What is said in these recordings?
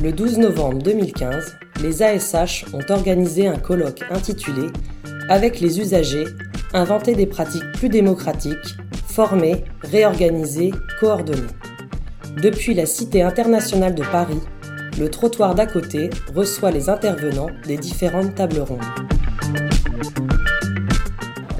Le 12 novembre 2015, les ASH ont organisé un colloque intitulé Avec les usagers, inventer des pratiques plus démocratiques, former, réorganiser, coordonner. Depuis la Cité internationale de Paris, le trottoir d'à côté reçoit les intervenants des différentes tables rondes.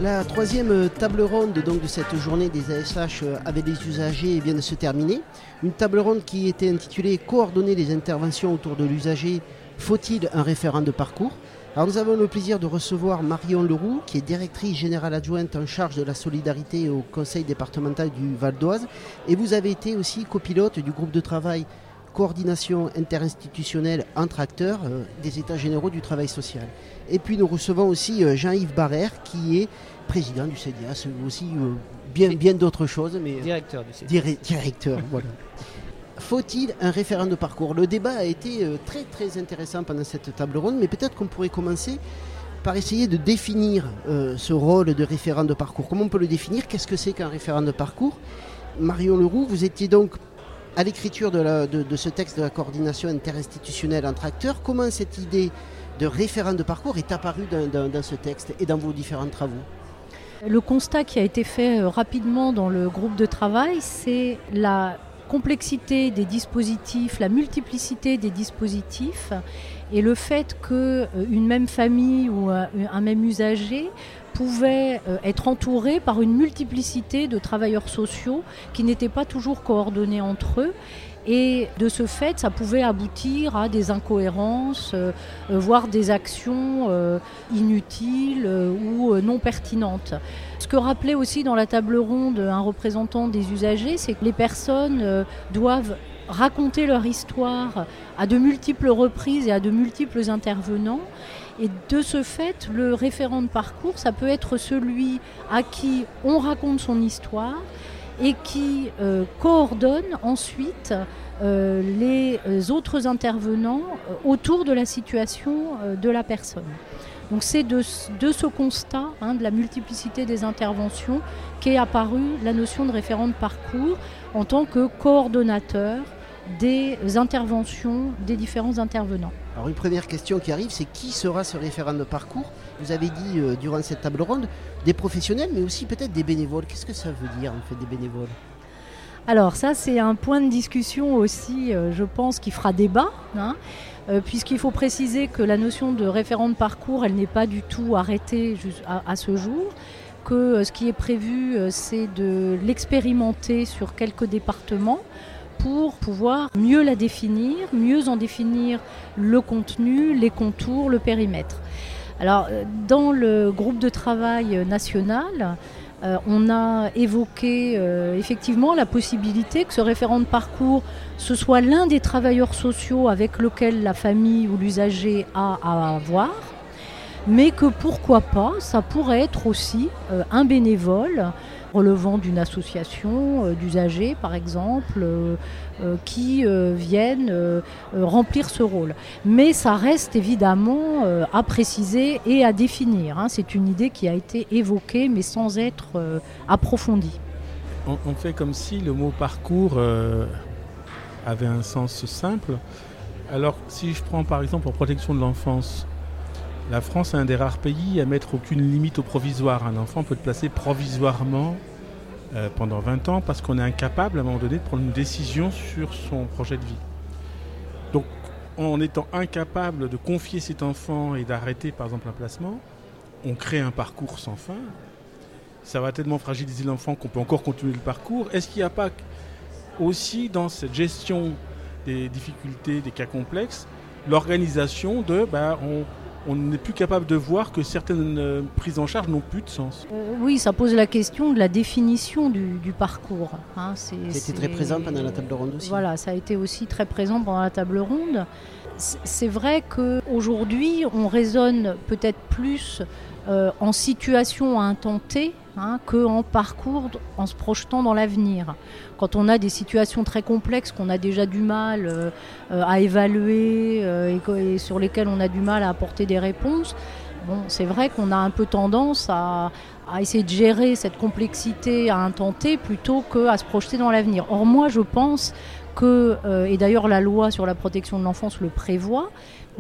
La troisième table ronde de cette journée des ASH avec les usagers vient de se terminer. Une table ronde qui était intitulée Coordonner les interventions autour de l'usager, faut-il un référent de parcours? Alors nous avons le plaisir de recevoir Marion Leroux, qui est directrice générale adjointe en charge de la solidarité au conseil départemental du Val d'Oise. Et vous avez été aussi copilote du groupe de travail coordination interinstitutionnelle entre acteurs euh, des États généraux du travail social. Et puis nous recevons aussi euh, Jean-Yves Barrère, qui est président du CDA, aussi euh, bien, bien d'autres choses. Mais, directeur du CDA. directeur, voilà. Faut-il un référent de parcours? Le débat a été très très intéressant pendant cette table ronde, mais peut-être qu'on pourrait commencer par essayer de définir ce rôle de référent de parcours. Comment on peut le définir? Qu'est-ce que c'est qu'un référent de parcours? Marion Leroux, vous étiez donc à l'écriture de, ce texte de la coordination interinstitutionnelle entre acteurs, comment cette idée de référent de parcours est apparue dans, ce texte et dans vos différents travaux? Le constat qui a été fait euh, rapidement dans le groupe de travail, c'est la complexité des dispositifs, la multiplicité des dispositifs et le fait qu'une euh, même famille ou euh, un même usager pouvait euh, être entouré par une multiplicité de travailleurs sociaux qui n'étaient pas toujours coordonnés entre eux. Et de ce fait, ça pouvait aboutir à des incohérences, euh, euh, voire des actions inutiles ou non pertinentes. Ce que rappelait aussi dans la table ronde un représentant des usagers, c'est que les personnes doivent raconter leur histoire à de multiples reprises et à de multiples intervenants. Et de ce fait, le référent de parcours, ça peut être celui à qui on raconte son histoire et qui euh, coordonne ensuite euh, les autres intervenants euh, autour de la situation de la personne. Donc c'est de, ce constat, hein, de la multiplicité des interventions, qu'est apparue la notion de référent de parcours en tant que coordonnateur des interventions des différents intervenants. Alors une première question qui arrive, c'est qui sera ce référent de parcours? Vous avez dit euh, durant cette table ronde des professionnels, mais aussi peut-être des bénévoles. Qu'est-ce que ça veut dire en fait des bénévoles? Alors ça, c'est un point de discussion aussi, euh, je pense, qui fera débat, hein, euh, puisqu'il faut préciser que la notion de référent de parcours, elle n'est pas du tout arrêtée à, ce jour, que ce qui est prévu, c'est de l'expérimenter sur quelques départements pour pouvoir mieux la définir, mieux en définir le contenu, les contours, le périmètre. Alors, euh, dans le groupe de travail national, euh, on a évoqué euh, effectivement la possibilité que ce référent de parcours, ce soit l'un des travailleurs sociaux avec lequel la famille ou l'usager a à avoir, mais que pourquoi pas, ça pourrait être aussi un bénévole relevant d'une association euh, d'usagers, par exemple, euh, euh, qui viennent remplir ce rôle. Mais ça reste évidemment à préciser et à définir. Hein. C'est une idée qui a été évoquée, mais sans être approfondie. On, fait comme si le mot parcours avait un sens simple. Alors, si je prends par exemple en protection de l'enfance, la France est un des rares pays à mettre aucune limite au provisoire. Un enfant peut être placé provisoirement euh, pendant 20 ans parce qu'on est incapable à un moment donné de prendre une décision sur son projet de vie. Donc en étant incapable de confier cet enfant et d'arrêter par exemple un placement, on crée un parcours sans fin. Ça va tellement fragiliser l'enfant qu'on peut encore continuer le parcours. Est-ce qu'il n'y a pas aussi dans cette gestion des difficultés, des cas complexes, l'organisation de on, on n'est plus capable de voir que certaines euh, prises en charge n'ont plus de sens. Euh, oui, ça pose la question de la définition du, parcours. Hein. C'était très présent pendant la table ronde aussi. Voilà, ça a été aussi très présent pendant la table ronde. C'est vrai qu'aujourd'hui, on raisonne peut-être plus euh, en situation à un temps T hein, qu'en parcours, en se projetant dans l'avenir. Quand on a des situations très complexes qu'on a déjà du mal euh, à évaluer euh, et, sur lesquelles on a du mal à apporter des réponses, Bon, c'est vrai qu'on a un peu tendance à, essayer de gérer cette complexité à T plutôt qu'à se projeter dans l'avenir. Or, moi, je pense que, euh, et d'ailleurs la loi sur la protection de l'enfance le prévoit,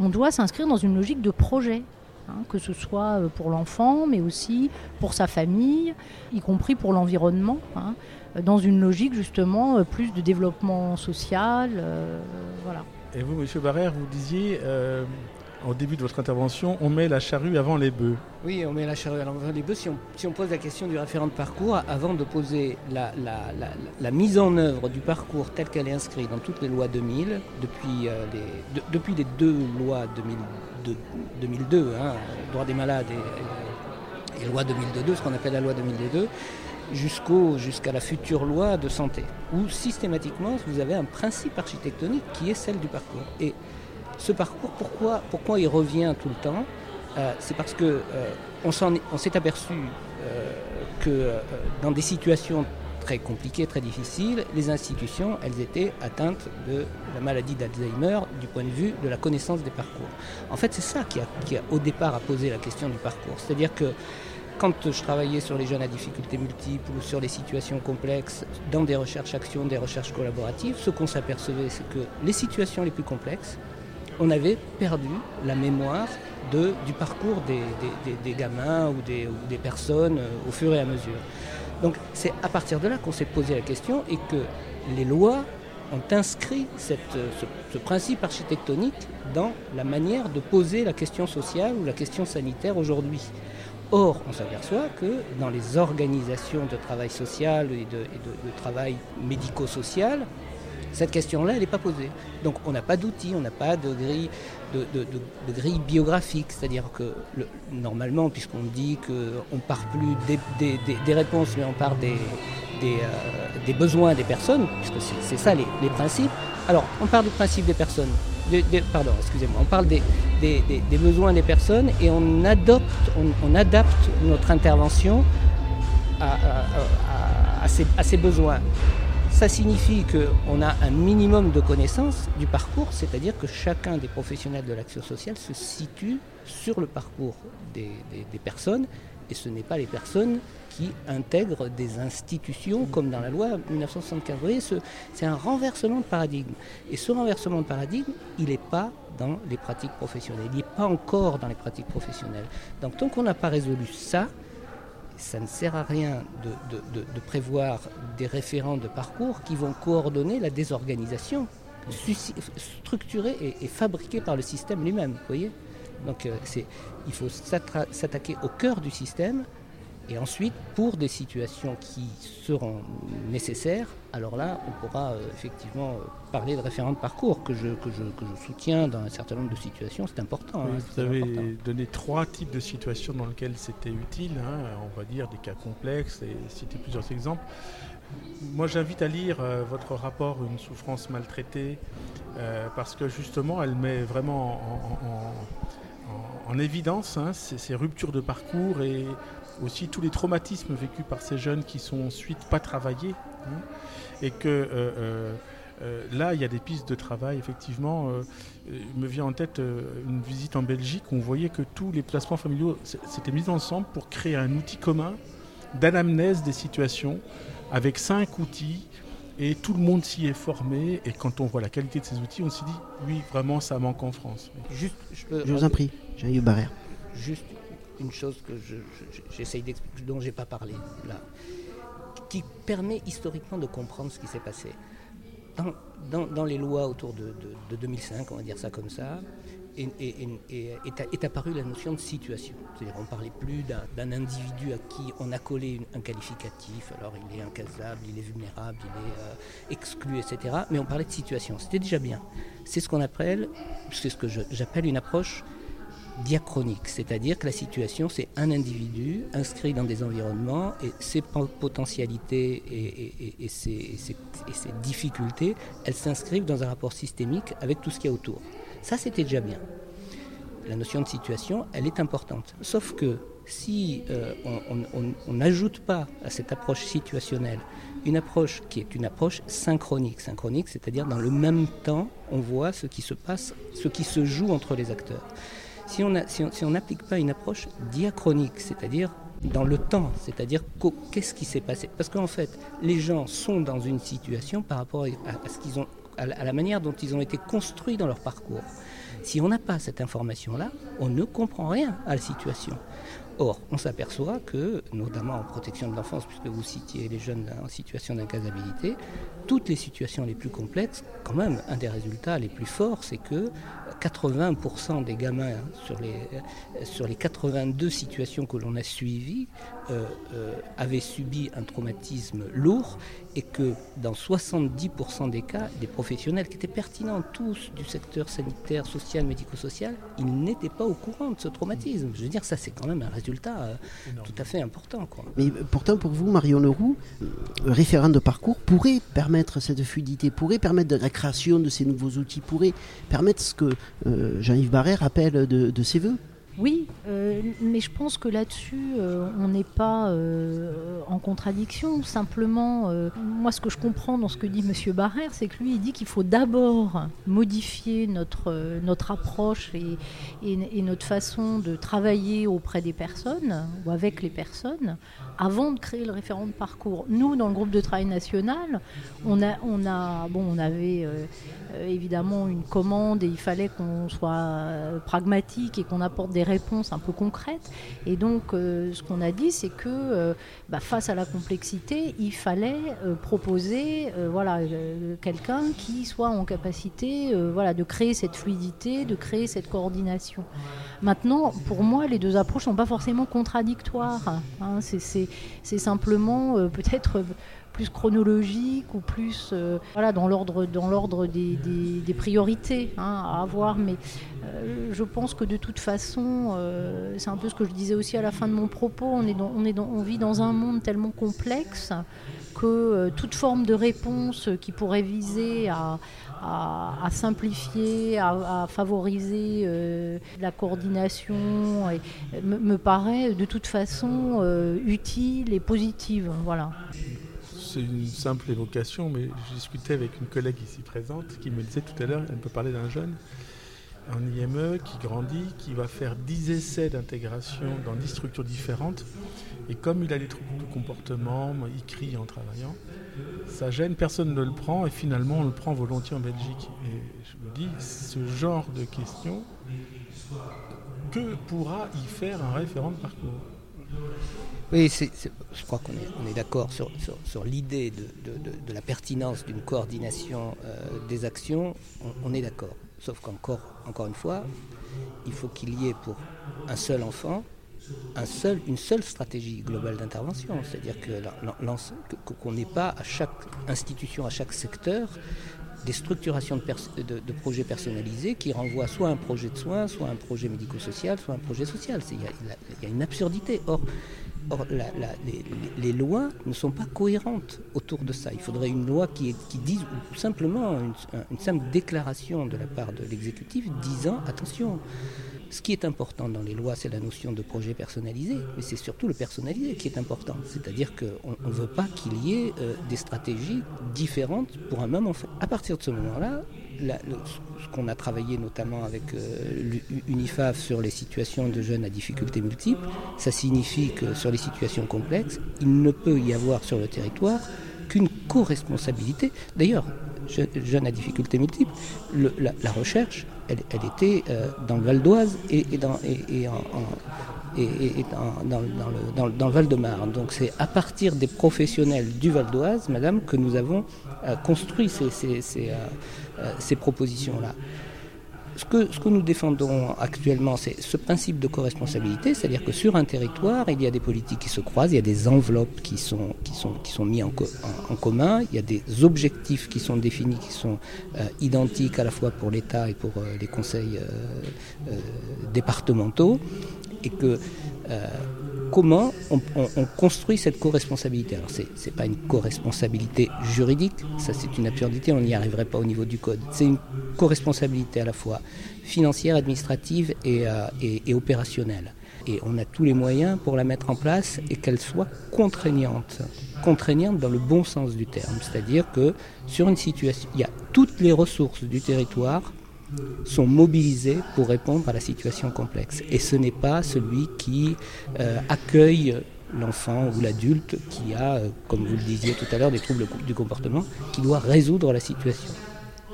on doit s'inscrire dans une logique de projet. Hein, que ce soit euh, pour l'enfant, mais aussi pour sa famille, y compris pour l'environnement, hein, dans une logique justement euh, plus de développement social. voilà. Et vous, Monsieur Barrère, vous disiez au début de votre intervention, on met la charrue avant les bœufs. Oui, on met la charrue avant les bœufs. Si on, pose la question du référent de parcours, avant de poser la, mise en œuvre du parcours tel qu'elle est inscrite dans toutes les lois 2000, depuis, euh, les, depuis les deux lois 2002, 2002 hein, droit des malades et, loi 2002, ce qu'on appelle la loi 2002, jusqu'au, jusqu'à la future loi de santé, où systématiquement vous avez un principe architectonique qui est celle du parcours. Ce parcours, pourquoi, il revient tout le temps euh, C'est parce que euh, s'est aperçu euh, que dans des situations très compliquées, très difficiles, les institutions, elles étaient atteintes de la maladie d'Alzheimer du point de vue de la connaissance des parcours. En fait, c'est ça qui a, au départ a posé la question du parcours. C'est-à-dire que quand je travaillais sur les jeunes à difficultés multiples ou sur les situations complexes dans des recherches-actions, des recherches collaboratives, ce qu'on s'apercevait, c'est que les situations les plus complexes, on avait perdu la mémoire du parcours des, gamins ou des, personnes euh, au fur et à mesure. Donc c'est à partir de là qu'on s'est posé la question et que les lois ont inscrit ce, ce, principe architectonique dans la manière de poser la question sociale ou la question sanitaire aujourd'hui. Or, on s'aperçoit que dans les organisations de travail social et de, travail médico-social, cette question-là, elle n'est pas posée. Donc on n'a pas d'outils, on n'a pas de grille, biographique. C'est-à-dire que normalement, puisqu'on dit qu'on ne part plus des, réponses, mais on part des, euh, besoins des personnes, puisque c'est ça les, principes. Alors, on part du principe des personnes. pardon, excusez-moi. On parle des, besoins des personnes et on adopte, on, adapte notre intervention à, ces, besoins ça signifie qu'on a un minimum de connaissances du parcours, c'est-à-dire que chacun des professionnels de l'action sociale se situe sur le parcours des, personnes, et ce n'est pas les personnes qui intègrent des institutions comme dans la loi 1975. Vous voyez, c'est un renversement de paradigme. Et ce renversement de paradigme, il n'est pas dans les pratiques professionnelles, il n'est pas encore dans les pratiques professionnelles. Donc tant qu'on n'a pas résolu ça, ça ne sert à rien de, prévoir des référents de parcours qui vont coordonner la désorganisation structurée et, fabriquée par le système lui-même. voyez? Donc euh, il faut s'attaquer au cœur du système et ensuite, pour des situations qui seront nécessaires, alors là, on pourra euh, effectivement euh, parler de référents de parcours que je, que, je, soutiens dans un certain nombre de situations. C'est important. Hein, vous avez donné trois types de situations dans lesquelles c'était utile, hein, on va dire des cas complexes, et citer plusieurs exemples. Moi, j'invite à lire euh, votre rapport Une souffrance maltraitée, parce que justement, elle met vraiment en, évidence hein, ces, ces, ruptures de parcours et aussi tous les traumatismes vécus par ces jeunes qui sont ensuite pas travaillés. Hein, et que euh, euh, euh, là, il y a des pistes de travail, effectivement. il me vient en tête une visite en Belgique où on voyait que tous les placements familiaux s'étaient mis ensemble pour créer un outil commun d'anamnèse des situations avec cinq outils et tout le monde s'y est formé. Et quand on voit la qualité de ces outils, on s'est dit, oui, vraiment, ça manque en France. Juste, je, vous en prie, Jean-Yves Barrère. Juste une chose que d'expliquer, dont je n'ai pas parlé là, qui permet historiquement de comprendre ce qui s'est passé. Dans, les lois autour de, 2005, on va dire ça comme ça, est, apparue la notion de situation. C'est-à-dire ne parlait plus d'un individu à qui on a collé un qualificatif, alors il est incasable, il est vulnérable, il est euh, exclu, etc. Mais on parlait de situation. C'était déjà bien. C'est ce qu'on appelle, c'est ce que j'appelle une approche diachronique, c'est-à-dire que la situation, c'est un individu inscrit dans des environnements et ses potentialités et, ses, difficultés, elles s'inscrivent dans un rapport systémique avec tout ce qu'il y a autour. Ça, c'était déjà bien. La notion de situation, elle est importante. Sauf que si euh, on n'ajoute pas à cette approche situationnelle une approche qui est une approche synchronique, synchronique, c'est-à-dire dans le même temps, on voit ce qui se passe, ce qui se joue entre les acteurs. Si on n'applique pas une approche diachronique, c'est-à-dire dans le temps, c'est-à-dire qu'est-ce qui s'est passé? Parce qu'en fait, les gens sont dans une situation par rapport à, ce qu'ils ont, à la manière dont ils ont été construits dans leur parcours. Si on n'a pas cette information-là, on ne comprend rien à la situation. Or, on s'aperçoit que, notamment en protection de l'enfance, puisque vous citiez les jeunes en situation d'incasabilité, toutes les situations les plus complexes, quand même, un des résultats les plus forts, c'est que 80% des gamins hein, sur, les, sur les 82 situations que l'on a suivies euh, euh, avaient subi un traumatisme lourd et que dans 70% des cas, des professionnels qui étaient pertinents tous du secteur sanitaire, social, médico-social, ils n'étaient pas au courant de ce traumatisme. Je veux dire, ça c'est quand même un résultat euh, tout à fait important. Quoi. Mais pourtant, pour vous, Marion Leroux, référent de parcours pourrait permettre cette fluidité, pourrait permettre de la création de ces nouveaux outils, pourrait permettre ce que euh, Jean-Yves Barrère appelle de, de ses voeux oui, euh, mais je pense que là-dessus, euh, on n'est pas euh, en contradiction. Simplement, moi, ce que je comprends dans ce que dit M. Barrère, c'est que lui, il dit qu'il faut d'abord modifier notre, approche et, notre façon de travailler auprès des personnes ou avec les personnes avant de créer le référent de parcours. Nous, dans le groupe de travail national, on, a, on avait évidemment une commande et il fallait qu'on soit pragmatique et qu'on apporte des réponses un peu concrètes. Et donc, euh, ce qu'on a dit, c'est que euh, bah, face à la complexité, il fallait euh, proposer voilà, quelqu'un qui soit en capacité voilà, de créer cette fluidité, de créer cette coordination. Maintenant, pour moi, les deux approches ne sont pas forcément contradictoires. Hein. C'est simplement peut-être plus chronologique ou plus euh, voilà, dans l'ordre dans l'ordre des, priorités hein, à avoir. Mais euh, je pense que de toute façon, euh, c'est un peu ce que je disais aussi à la fin de mon propos, on, est on, vit dans un monde tellement complexe que toute forme de réponse qui pourrait viser à, simplifier, à, favoriser la coordination me, paraît de toute façon utile et positive. Voilà c'est une simple évocation, mais je discutais avec une collègue ici présente qui me disait tout à l'heure, elle peut parler d'un jeune en IME qui grandit, qui va faire 10 essais d'intégration dans 10 structures différentes. Et comme il a des troubles de comportement, il crie en travaillant, ça gêne, personne ne le prend et finalement on le prend volontiers en Belgique. Et je me dis, ce genre de questions, que pourra y faire un référent de parcours? Oui, je crois qu'on est, d'accord sur, l'idée de, la pertinence d'une coordination euh, des actions, on, est d'accord. Sauf qu'encore encore une fois, il faut qu'il y ait pour un seul enfant une seule stratégie globale d'intervention. C'est-à-dire qu'on n'ait pas à chaque institution, à chaque secteur, des structurations de, projets personnalisés qui renvoient soit un projet de soins, soit un projet médico-social, soit un projet social. Il y, a une absurdité. Or, les, lois ne sont pas cohérentes autour de ça. Il faudrait une loi qui, qui dise, ou simplement une, simple déclaration de la part de l'exécutif disant attention, ce qui est important dans les lois, c'est la notion de projet personnalisé, mais c'est surtout le personnalisé qui est important. C'est-à-dire qu'on ne veut pas qu'il y ait euh, des stratégies différentes pour un même enfant. À partir de ce moment-là, ce qu'on a travaillé notamment avec euh, l'UNIFAF sur les situations de jeunes à difficultés multiples, ça signifie que sur les situations complexes, il ne peut y avoir sur le territoire qu'une co-responsabilité. D'ailleurs, jeunes à difficultés multiples, la, recherche, elle, était euh, dans le Val d'Oise et, dans, dans, le, Val-de-Marne. Donc c'est à partir des professionnels du Val d'Oise, madame, que nous avons euh, construit ces, euh, ces propositions-là. Ce que, nous défendons actuellement, c'est ce principe de co-responsabilité, c'est-à-dire que sur un territoire, il y a des politiques qui se croisent, il y a des enveloppes qui sont, mises en, commun, il y a des objectifs qui sont définis, qui sont euh, identiques à la fois pour l'État et pour euh, les conseils départementaux, et que comment on, construit cette co-responsabilité. Alors ce n'est pas une co-responsabilité juridique, ça c'est une absurdité, on n'y arriverait pas au niveau du code. C'est une co-responsabilité à la fois financière, administrative euh, et, opérationnelle. Et on a tous les moyens pour la mettre en place et qu'elle soit contraignante. Contraignante dans le bon sens du terme. C'est-à-dire que sur une situation, il y a toutes les ressources du territoire sont mobilisés pour répondre à la situation complexe. Et ce n'est pas celui qui euh, accueille l'enfant ou l'adulte qui a, euh, comme vous le disiez tout à l'heure, des troubles du comportement, qui doit résoudre la situation.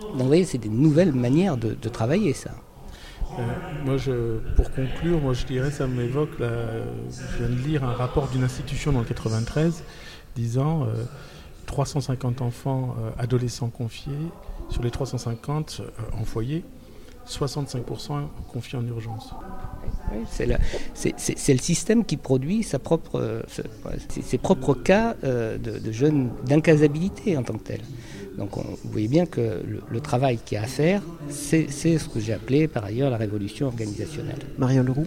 Donc vous voyez, c'est des nouvelles manières de, travailler ça. Euh, moi, pour conclure, moi je dirais, ça m'évoque, je viens de lire un rapport d'une institution dans le 93 disant 350 enfants adolescents confiés, sur les 350 en foyer, 65% confiés en urgence. C'est le, système qui produit sa propre, ses propres cas euh, de, de jeunes d'incasabilité en tant que tel. Donc vous voyez bien que le, travail qu'il y a à faire, c'est ce que j'ai appelé par ailleurs la révolution organisationnelle. Marianne Leroux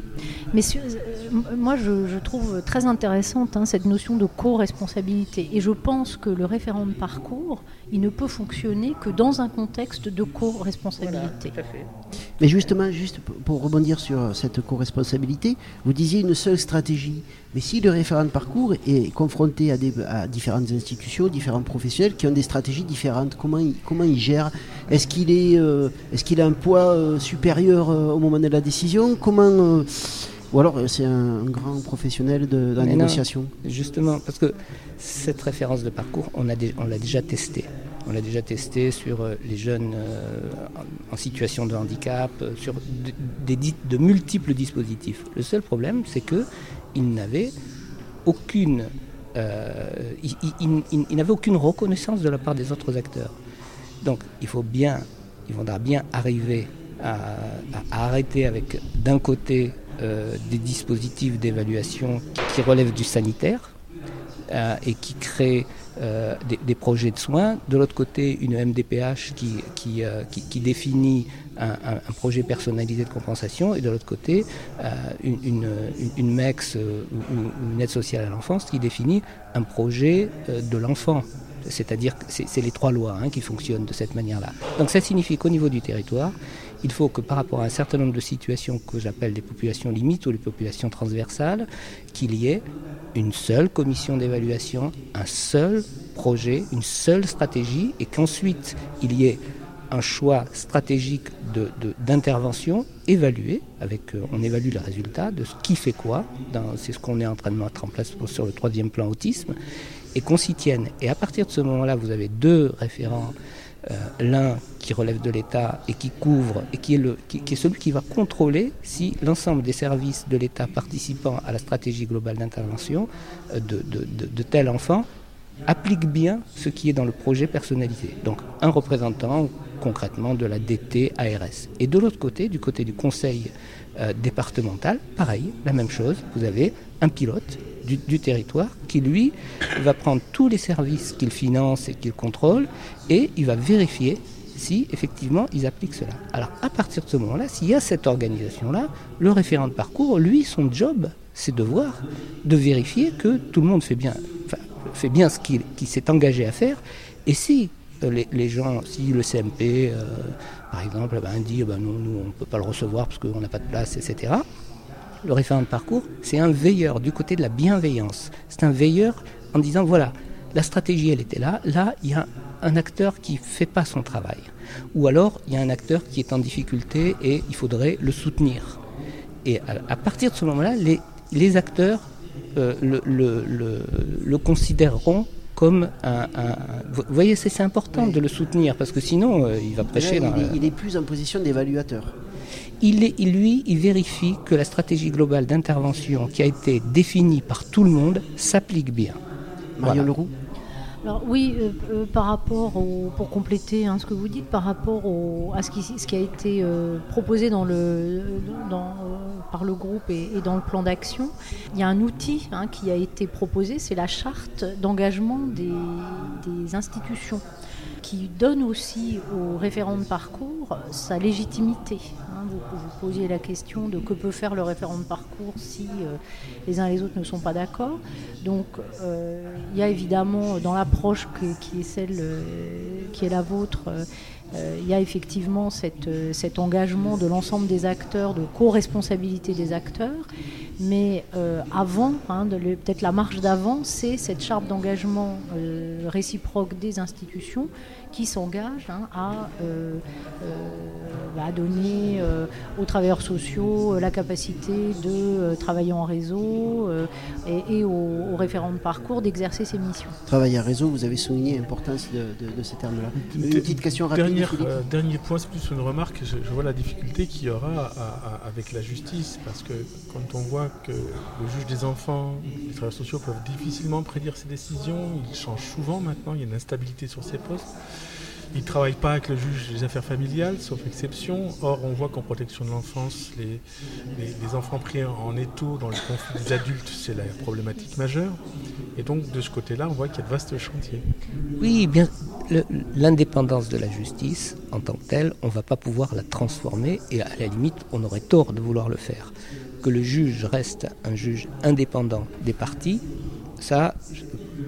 Messieurs, euh, moi je, trouve très intéressante hein, cette notion de co-responsabilité. Et je pense que le référent de parcours, il ne peut fonctionner que dans un contexte de co-responsabilité. Mais justement, juste pour rebondir sur cette co-responsabilité, vous disiez une seule stratégie. Mais si le référent de parcours est confronté à, des, différentes institutions, différents professionnels qui ont des stratégies différentes, comment il, comment il gère? Est-ce qu'il est, euh, est qu'il a un poids euh, supérieur euh, au moment de la décision? Comment ou alors c'est un, grand professionnel de, la négociation Justement, parce que cette référence de parcours, on l'a déjà testé. On l'a déjà testé sur les jeunes en situation de handicap, sur de multiples dispositifs. Le seul problème, c'est que il n'avait aucune, euh, reconnaissance de la part des autres acteurs. Donc il faut bien, il faudra bien arriver à, arrêter avec d'un côté euh, des dispositifs d'évaluation qui relèvent du sanitaire euh, et qui créent des, projets de soins. De l'autre côté, une MDPH qui, qui, qui définit un, projet personnalisé de compensation et de l'autre côté euh, une, une, MEX euh, ou une aide sociale à l'enfance qui définit un projet euh, de l'enfant. C'est-à-dire que c'est les trois lois hein, qui fonctionnent de cette manière-là. Donc ça signifie qu'au niveau du territoire, il faut que par rapport à un certain nombre de situations que j'appelle des populations limites ou les populations transversales, qu'il y ait une seule commission d'évaluation, un seul projet, une seule stratégie, et qu'ensuite il y ait un choix stratégique d'intervention évalué, avec, euh, on évalue le résultat de ce qui fait quoi, c'est ce qu'on est en train de mettre en place sur le troisième plan autisme, et qu'on s'y tienne. Et à partir de ce moment-là, vous avez deux référents, euh, l'un qui relève de l'État et qui couvre, et qui est, celui qui va contrôler si l'ensemble des services de l'État participant à la stratégie globale d'intervention euh, de, de tel enfant applique bien ce qui est dans le projet personnalisé. Donc un représentant concrètement de la DT ARS. Et de l'autre côté, du côté du conseil euh, départemental, pareil, la même chose, vous avez un pilote du, territoire qui, lui, va prendre tous les services qu'il finance et qu'il contrôle et il va vérifier si effectivement ils appliquent cela. Alors à partir de ce moment-là, s'il y a cette organisation-là, le référent de parcours, lui, son job, c'est de voir, de vérifier que tout le monde fait bien, fait bien ce qu'il s'est engagé à faire. Et si euh, les, gens, si le CMP, euh, par exemple, ben, dit ben, nous, on ne peut pas le recevoir parce qu'on n'a pas de place, etc. Le référent de parcours, c'est un veilleur du côté de la bienveillance. C'est un veilleur en disant voilà, la stratégie, elle était là. Là, il y a un acteur qui ne fait pas son travail. Ou alors, il y a un acteur qui est en difficulté et il faudrait le soutenir. Et à, partir de ce moment-là, les, acteurs euh, le, considéreront comme un, Vous voyez, c'est important de le soutenir parce que sinon, euh, il va prêcher. il, est, plus en position d'évaluateur. Il, est, lui, il vérifie que la stratégie globale d'intervention qui a été définie par tout le monde s'applique bien. Marion Leroux alors oui, euh, euh, par rapport au, pour compléter hein, ce que vous dites, par rapport à ce qui, a été euh, proposé dans le, dans, par le groupe et, dans le plan d'action, il y a un outil hein, qui a été proposé, c'est la charte d'engagement des institutions qui donne aussi aux référents de parcours sa légitimité. Hein. vous, posiez la question de que peut faire le référent de parcours si euh, les uns et les autres ne sont pas d'accord. Donc euh, il y a évidemment dans l'approche qui est celle euh, qui est la vôtre, il y a effectivement cet engagement de l'ensemble des acteurs, de co-responsabilité des acteurs. Mais euh, avant, hein, peut-être la marche d'avant, c'est cette charte d'engagement euh, réciproque des institutions qui s'engagent hein, à, euh, bah, donner aux travailleurs sociaux la capacité de travailler en réseau et, aux, référents de parcours d'exercer ces missions. Travailler en réseau, vous avez souligné l'importance de, ces termes-là. Une petite question rapide. dernier point, c'est plus une remarque. Je, vois la difficulté qu'il y aura avec la justice parce que quand on voit que le juge des enfants, les travailleurs sociaux peuvent difficilement prédire ses décisions, il change souvent maintenant, il y a une instabilité sur ses postes. Il ne travaille pas avec le juge des affaires familiales, sauf exception. Or, on voit qu'en protection de l'enfance, les, enfants pris en étau dans le conflit des adultes, c'est la problématique majeure. Et donc, de ce côté-là, on voit qu'il y a de vastes chantiers. Oui, bien, l'indépendance de la justice, en tant que telle, on ne va pas pouvoir la transformer, et à la limite, on aurait tort de vouloir le faire que le juge reste un juge indépendant des parties, ça,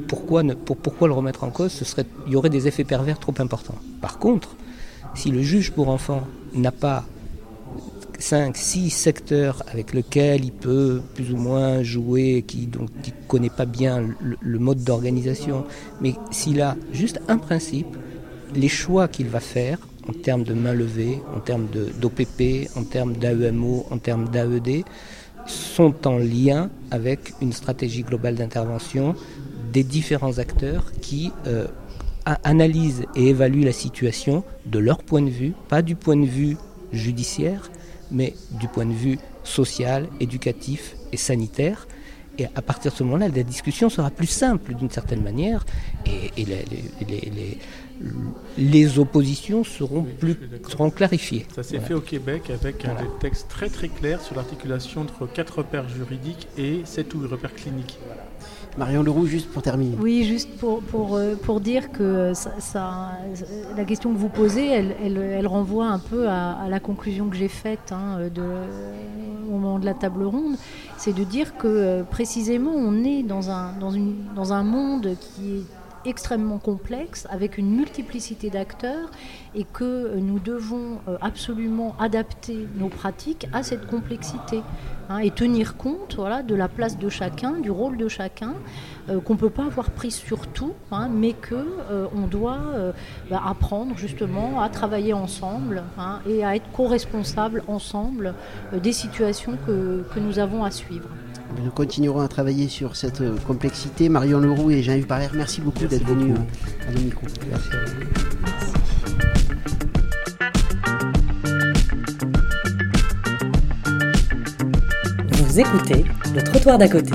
pourquoi, le remettre en cause Il y aurait des effets pervers trop importants. Par contre, si le juge pour enfants n'a pas 5, 6 secteurs avec lesquels il peut plus ou moins jouer, qui ne connaît pas bien le mode d'organisation, mais s'il a juste un principe, les choix qu'il va faire en termes de main levée, en termes d'OPP, en termes d'AEMO, en termes d'AED, sont en lien avec une stratégie globale d'intervention des différents acteurs qui euh, analysent et évaluent la situation de leur point de vue, pas du point de vue judiciaire, mais du point de vue social, éducatif et sanitaire. Et à partir de ce moment-là, la discussion sera plus simple d'une certaine manière et, les, les oppositions seront, plus, seront clarifiées. Ça s'est fait au Québec avec un texte très très clair sur l'articulation entre quatre repères juridiques et sept ou repères cliniques. Marion Leroux, juste pour terminer. Oui, juste pour, pour, euh, dire que ça, la question que vous posez, elle, elle, renvoie un peu à, la conclusion que j'ai faite hein, au moment de la table ronde. C'est de dire que euh, précisément, on est dans un, dans, une, dans un monde qui est extrêmement complexe, avec une multiplicité d'acteurs, et que nous devons euh, absolument adapter nos pratiques à cette complexité hein, et tenir compte de la place de chacun, du rôle de chacun, euh, qu'on ne peut pas avoir pris sur tout, hein, mais qu'on euh, on doit bah, apprendre justement à travailler ensemble hein, et à être co-responsables ensemble des situations que nous avons à suivre. Nous continuerons à travailler sur cette euh, complexité. Marion Leroux et Jean-Yves Barrère, merci beaucoup d'être venus euh, à nos micros. Merci à vous. Vous écoutez le trottoir d'à côté.